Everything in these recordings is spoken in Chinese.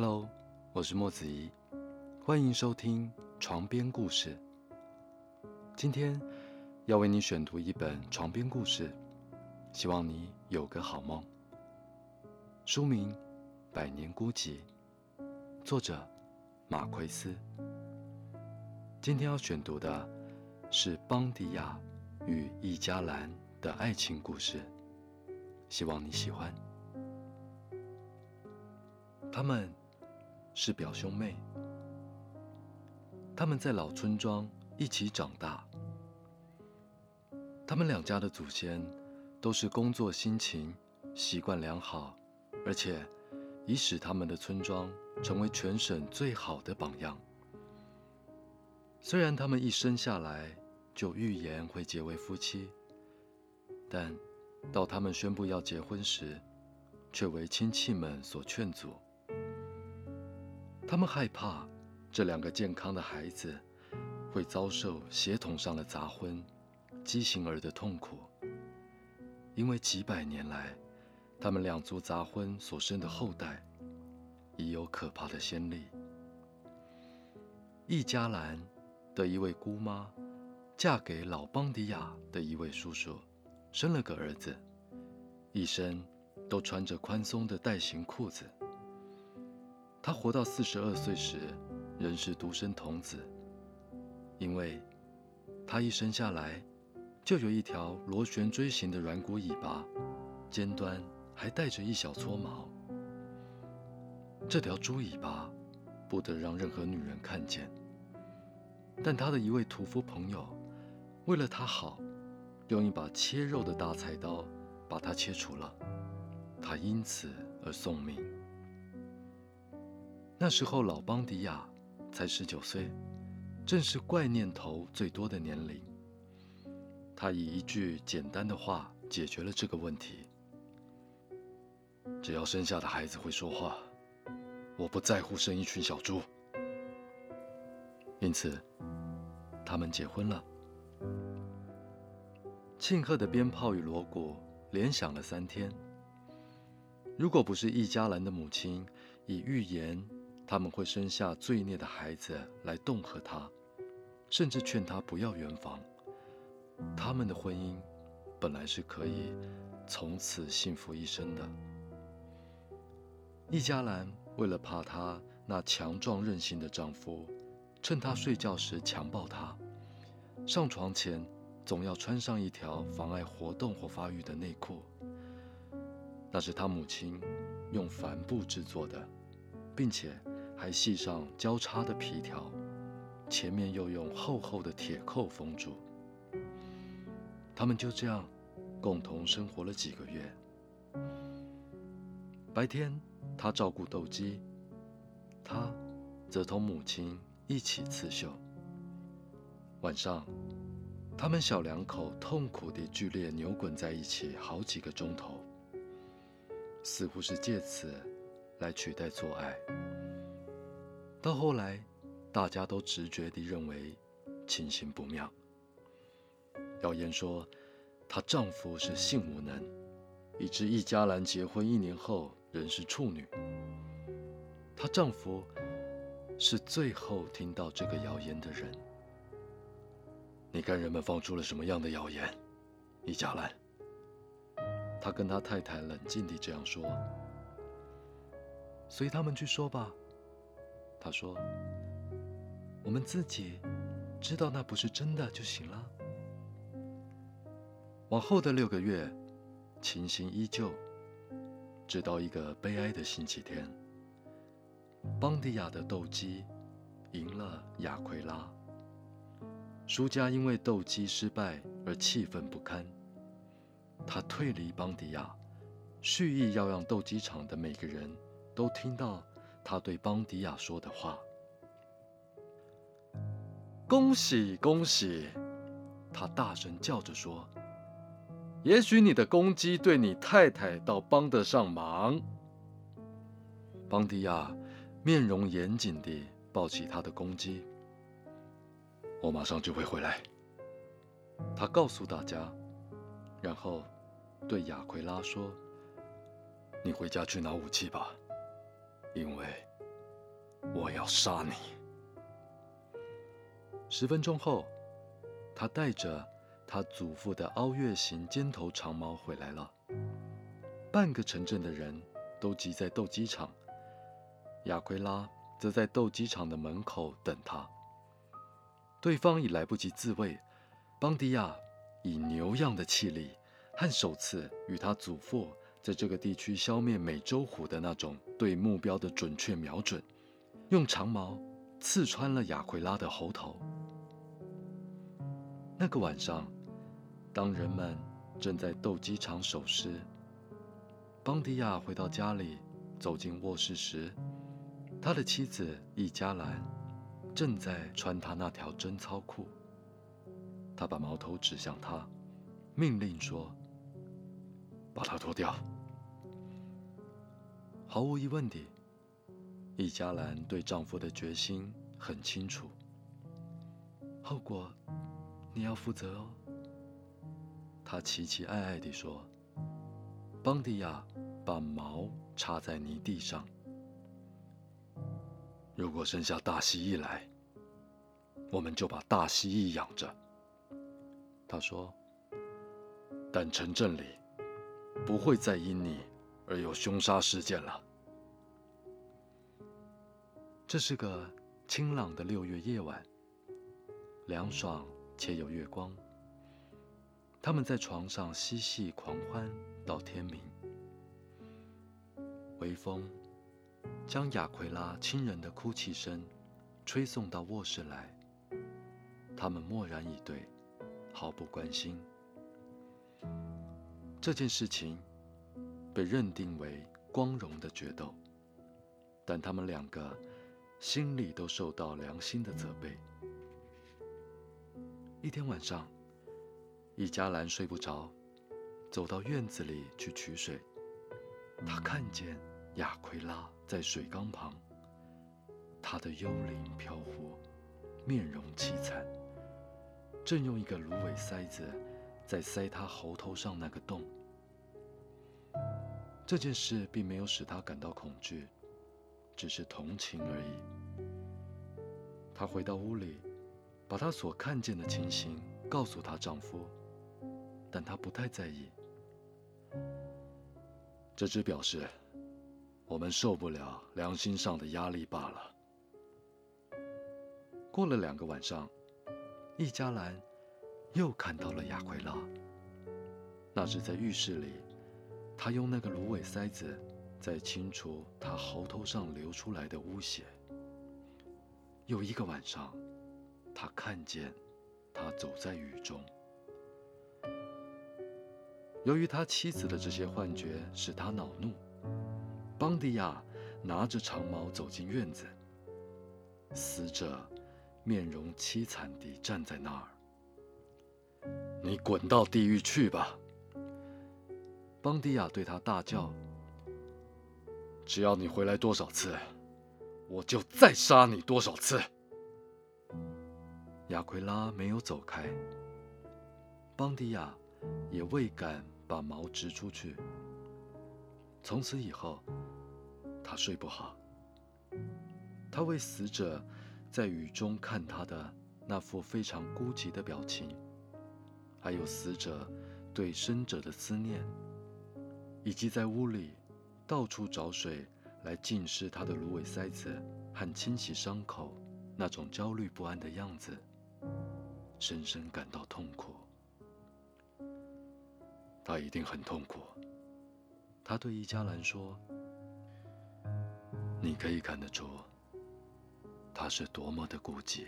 Hello，我是莫子怡，欢迎收听床边故事。今天要为你选读一本床边故事，希望你有个好梦。书名《百年孤寂》，作者马奎斯。今天要选读的是邦迪亚与易佳兰的爱情故事，希望你喜欢。他们是表兄妹，他们在老村庄一起长大。他们两家的祖先都是工作辛勤、习惯良好，而且已使他们的村庄成为全省最好的榜样。虽然他们一生下来就预言会结为夫妻，但到他们宣布要结婚时，却为亲戚们所劝阻。他们害怕这两个健康的孩子会遭受血统上的杂婚、畸形儿的痛苦，因为几百年来，他们两族杂婚所生的后代已有可怕的先例。易佳兰的一位姑妈嫁给老邦迪亚的一位叔叔，生了个儿子，一生都穿着宽松的带形裤子。他活到四十二岁时，仍是独生童子，因为他一生下来就有一条螺旋锥形的软骨尾巴，尖端还带着一小撮毛。这条猪尾巴不得让任何女人看见，但他的一位屠夫朋友为了他好，用一把切肉的大菜刀把它切除了，他因此而送命。那时候，老邦迪亚才十九岁，正是怪念头最多的年龄。他以一句简单的话解决了这个问题：只要生下的孩子会说话，我不在乎生一群小猪。因此，他们结婚了。庆贺的鞭炮与锣鼓连响了三天。如果不是易佳兰的母亲以预言，他们会生下罪孽的孩子来恫吓他，甚至劝他不要圆房。他们的婚姻本来是可以从此幸福一生的。易家兰为了怕她那强壮任性的丈夫趁她睡觉时强暴她，上床前总要穿上一条妨碍活动或发育的内裤。那是她母亲用帆布制作的，并且。还系上交叉的皮条，前面又用厚厚的铁扣封住。他们就这样共同生活了几个月。白天，他照顾斗鸡，他则同母亲一起刺绣。晚上，他们小两口痛苦地剧烈扭滚在一起好几个钟头，似乎是借此来取代做爱。到后来，大家都直觉地认为情形不妙。谣言说，她丈夫是性无能，以致易佳兰结婚一年后仍是处女。她丈夫是最后听到这个谣言的人。你看人们放出了什么样的谣言？易佳兰，他跟他太太冷静地这样说：“随他们去说吧。”他说：“我们自己知道那不是真的就行了。”往后的六个月，情形依旧，直到一个悲哀的星期天，邦迪亚的斗鸡赢了雅奎拉。输家因为斗鸡失败而气愤不堪，他退离邦迪亚，蓄意要让斗鸡场的每个人都听到。他对邦迪亚说的话：“恭喜恭喜！”他大声叫着说：“也许你的公鸡对你太太倒帮得上忙。”邦迪亚面容严谨地抱起他的公鸡：“我马上就会回来。”他告诉大家，然后对亚奎拉说：“你回家去拿武器吧。”因为我要杀你。”十分钟后，他带着他祖父的凹月形尖头长矛回来了。半个城镇的人都挤在斗鸡场，亚奎拉则在斗鸡场的门口等他。对方已来不及自卫，邦迪亚以牛样的气力和首次与他祖父在这个地区消灭美洲虎的那种对目标的准确瞄准，用长矛刺穿了雅奎拉的喉头。那个晚上，当人们正在斗鸡场守尸，邦迪亚回到家里，走进卧室时，他的妻子易加兰正在穿他那条贞操裤。他把矛头指向他，命令说：“把它脱掉。”毫无疑问地，易加兰对丈夫的决心很清楚，后果。你要负责哦，他期期艾艾地说。邦迪亚把矛插在泥地上。如果生下大蜥蜴来，我们就把大蜥蜴养着。他说。但城镇里不会再因你而有凶杀事件了。这是个清朗的六月夜晚，凉爽。且有月光，他们在床上嬉戏狂欢到天明。微风将亚奎拉亲人的哭泣声吹送到卧室来，他们默然以对，毫不关心。这件事情被认定为光荣的决斗，但他们两个心里都受到良心的责备。一天晚上，易加兰睡不着，走到院子里去取水。他看见亚奎拉在水缸旁，他的幽灵飘忽，面容凄惨，正用一个芦苇塞子在塞他喉头上那个洞。这件事并没有使他感到恐惧，只是同情而已。她回到屋里。把她所看见的情形告诉她丈夫，但她不太在意。这只表示我们受不了良心上的压力罢了。过了两个晚上，易加兰又看到了雅奎拉。那是在浴室里，她用那个芦苇塞子在清除他喉头上流出来的污血。有一个晚上。他看见他走在雨中。由于他妻子的这些幻觉使他恼怒，邦迪亚拿着长矛走进院子。死者面容凄惨地站在那儿。“你滚到地狱去吧！”邦迪亚对他大叫。“只要你回来多少次，我就再杀你多少次。”亚奎拉没有走开，邦迪亚也未敢把矛直出去。从此以后，他睡不好。他为死者在雨中看他的那副非常孤寂的表情，还有死者对生者的思念，以及在屋里到处找水来浸湿他的芦苇塞子和清洗伤口那种焦虑不安的样子。深深感到痛苦，他一定很痛苦。他对伊加兰说：“你可以看得出，他是多么的孤寂。”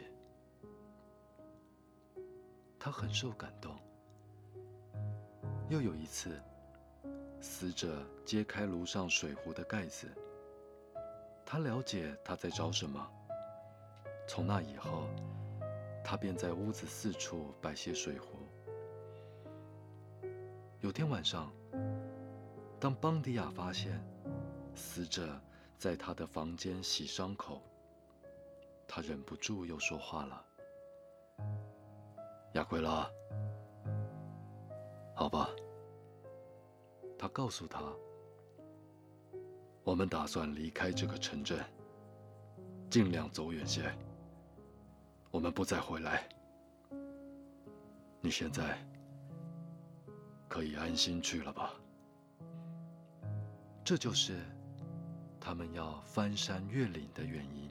他很受感动。又有一次，死者揭开炉上水壶的盖子，他了解他在找什么。从那以后。他便在屋子四处摆些水壶。有天晚上，当邦迪亚发现死者在他的房间洗伤口，他忍不住又说话了：“亚奎拉，好吧。”他告诉他：“我们打算离开这个城镇，尽量走远些，我们不再回来。你现在可以安心去了吧？这就是他们要翻山越岭的原因。